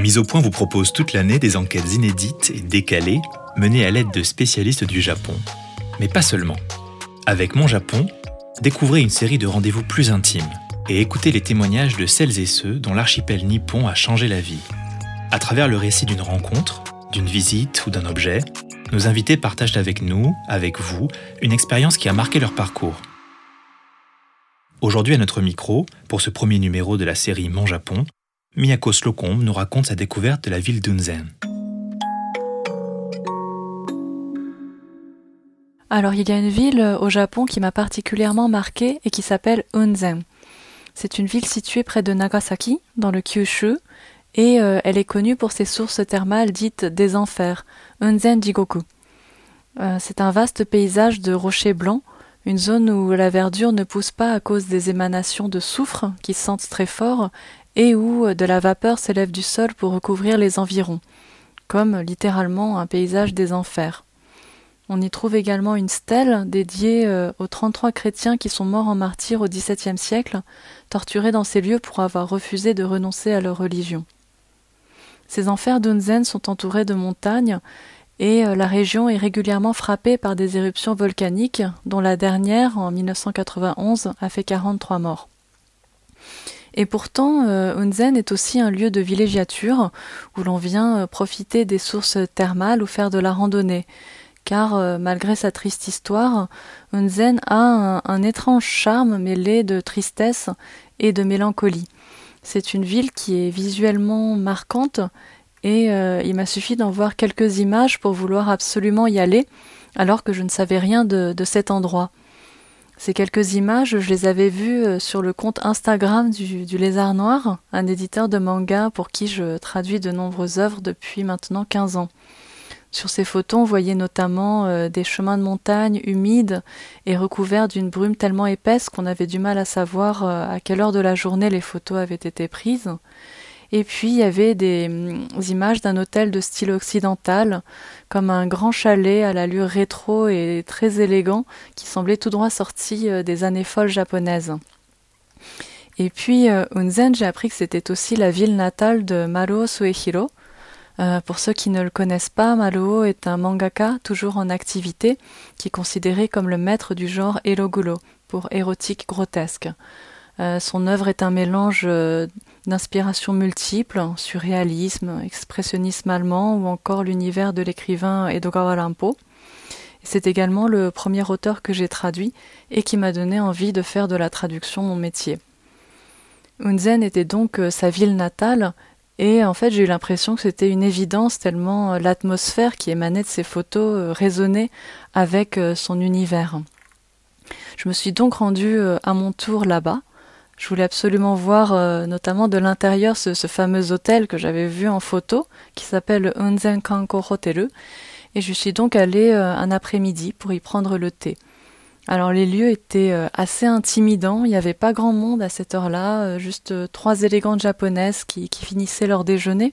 Mise au point vous propose toute l'année des enquêtes inédites et décalées menées à l'aide de spécialistes du Japon. Mais pas seulement. Avec Mon Japon, découvrez une série de rendez-vous plus intimes et écoutez les témoignages de celles et ceux dont l'archipel nippon a changé la vie. À travers le récit d'une rencontre, d'une visite ou d'un objet, nos invités partagent avec nous, avec vous, une expérience qui a marqué leur parcours. Aujourd'hui à notre micro, pour ce premier numéro de la série Mon Japon, Miyako Slocombe nous raconte sa découverte de la ville d'Unzen. Alors il y a une ville au Japon qui m'a particulièrement marquée et qui s'appelle Unzen. C'est une ville située près de Nagasaki, dans le Kyushu, et euh, elle est connue pour ses sources thermales dites des enfers, Unzen Jigoku. Euh, c'est un vaste paysage de rochers blancs, une zone où la verdure ne pousse pas à cause des émanations de soufre qui sentent très fort et où euh, de la vapeur s'élève du sol pour recouvrir les environs, comme littéralement un paysage des enfers. On y trouve également une stèle dédiée aux 33 chrétiens qui sont morts en martyr au XVIIe siècle, torturés dans ces lieux pour avoir refusé de renoncer à leur religion. Ces enfers d'Unzen sont entourés de montagnes et euh, la région est régulièrement frappée par des éruptions volcaniques, dont la dernière, en 1991, a fait 43 morts. Et pourtant, euh, Unzen est aussi un lieu de villégiature où l'on vient euh, profiter des sources thermales ou faire de la randonnée. Car malgré sa triste histoire, Unzen a un étrange charme mêlé de tristesse et de mélancolie. C'est une ville qui est visuellement marquante et euh, il m'a suffi d'en voir quelques images pour vouloir absolument y aller alors que je ne savais rien de, cet endroit. Ces quelques images, je les avais vues euh, sur le compte Instagram du, Lézard Noir, un éditeur de manga pour qui je traduis de nombreuses œuvres depuis maintenant 15 ans. Sur ces photos, on voyait notamment euh, des chemins de montagne humides et recouverts d'une brume tellement épaisse qu'on avait du mal à savoir euh, à quelle heure de la journée les photos avaient été prises. Et puis il y avait des, mm, images d'un hôtel de style occidental, comme un grand chalet à l'allure rétro et très élégant, qui semblait tout droit sorti euh, des années folles japonaises. Et puis, Unzen, j'ai appris que c'était aussi la ville natale de Maruo Suehiro, euh, pour ceux qui ne le connaissent pas, Maruo est un mangaka toujours en activité qui est considéré comme le maître du genre erogulo pour érotique grotesque. Euh, son œuvre est un mélange euh, d'inspirations multiples, surréalisme, expressionnisme allemand ou encore l'univers de l'écrivain Edogawa Rampo. C'est également le premier auteur que j'ai traduit et qui m'a donné envie de faire de la traduction mon métier. Unzen était donc sa ville natale et en fait, j'ai eu l'impression que c'était une évidence tellement euh, l'atmosphère qui émanait de ces photos euh, résonnait avec euh, son univers. Je me suis donc rendue à mon tour là-bas. Je voulais absolument voir notamment de l'intérieur ce, fameux hôtel que j'avais vu en photo, qui s'appelle Unzen Kanko Hotel. Et je suis donc allée un après-midi pour y prendre le thé. Alors les lieux étaient euh, assez intimidants, il n'y avait pas grand monde à cette heure-là, euh, juste euh, trois élégantes japonaises qui, finissaient leur déjeuner.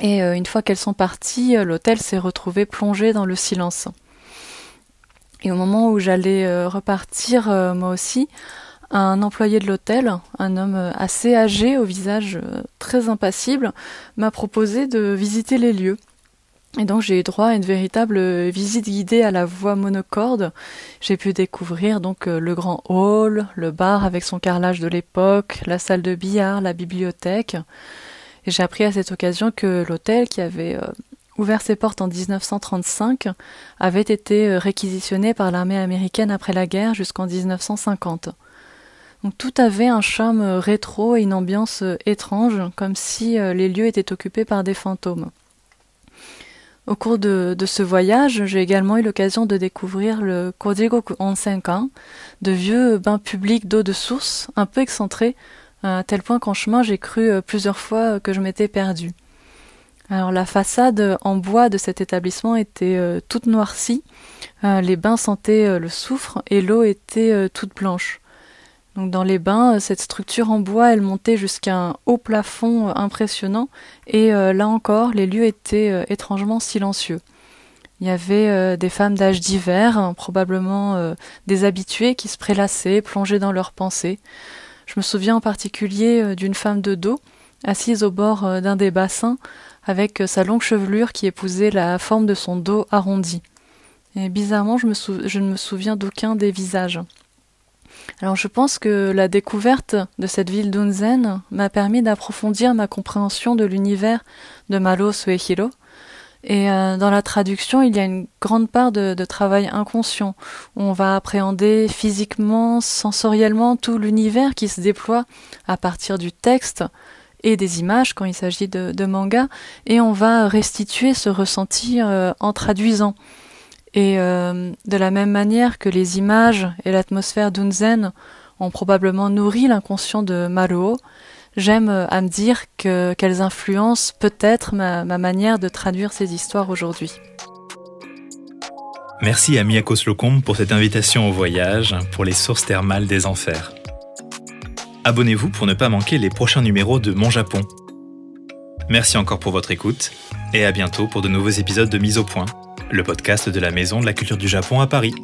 Et une fois qu'elles sont parties, l'hôtel s'est retrouvé plongé dans le silence. Et au moment où j'allais repartir, moi aussi, un employé de l'hôtel, un homme assez âgé, au visage très impassible, m'a proposé de visiter les lieux. Et donc j'ai eu droit à une véritable visite guidée à la voie monocorde. J'ai pu découvrir donc euh, le grand hall, le bar avec son carrelage de l'époque, la salle de billard, la bibliothèque. Et j'ai appris à cette occasion que l'hôtel qui avait euh, ouvert ses portes en 1935 avait été euh, réquisitionné par l'armée américaine après la guerre jusqu'en 1950. Tout avait un charme rétro et une ambiance étrange, comme si les lieux étaient occupés par des fantômes. Au cours de, ce voyage, j'ai également eu l'occasion de découvrir le Kojigoku Onsenkan, de vieux bains publics d'eau de source, un peu excentrés, à tel point qu'en chemin j'ai cru euh, plusieurs fois que je m'étais perdue. Alors la façade en bois de cet établissement était euh, toute noircie, euh, les bains sentaient le soufre et l'eau était toute blanche. Dans les bains, euh, cette structure en bois, elle montait jusqu'à un haut plafond euh, impressionnant, et euh, là encore, les lieux étaient étrangement silencieux. Il y avait des femmes d'âge divers, hein, probablement des habitués qui se prélassaient, plongés dans leurs pensées. Je me souviens en particulier d'une femme de dos, assise au bord d'un des bassins, avec sa longue chevelure qui épousait la forme de son dos arrondi. Et bizarrement, je ne me souviens d'aucun des visages. Alors je pense que la découverte de cette ville d'Unzen m'a permis d'approfondir ma compréhension de l'univers de Malo Suehiro. Et euh, dans la traduction, il y a une grande part de, travail inconscient. Où on va appréhender physiquement, sensoriellement tout l'univers qui se déploie à partir du texte et des images quand il s'agit de, de, manga, et on va restituer ce ressenti euh, en traduisant. Et euh, de la même manière que les images et l'atmosphère d'Unzen ont probablement nourri l'inconscient de Maruo, j'aime euh, à me dire que qu'elles influencent peut-être ma, ma, manière de traduire ces histoires aujourd'hui. Merci à Miyako Slocum pour cette invitation au voyage pour les sources thermales des enfers. Abonnez-vous pour ne pas manquer les prochains numéros de Mon Japon. Merci encore pour votre écoute et à bientôt pour de nouveaux épisodes de Mise au point le podcast de la Maison de la Culture du Japon à Paris.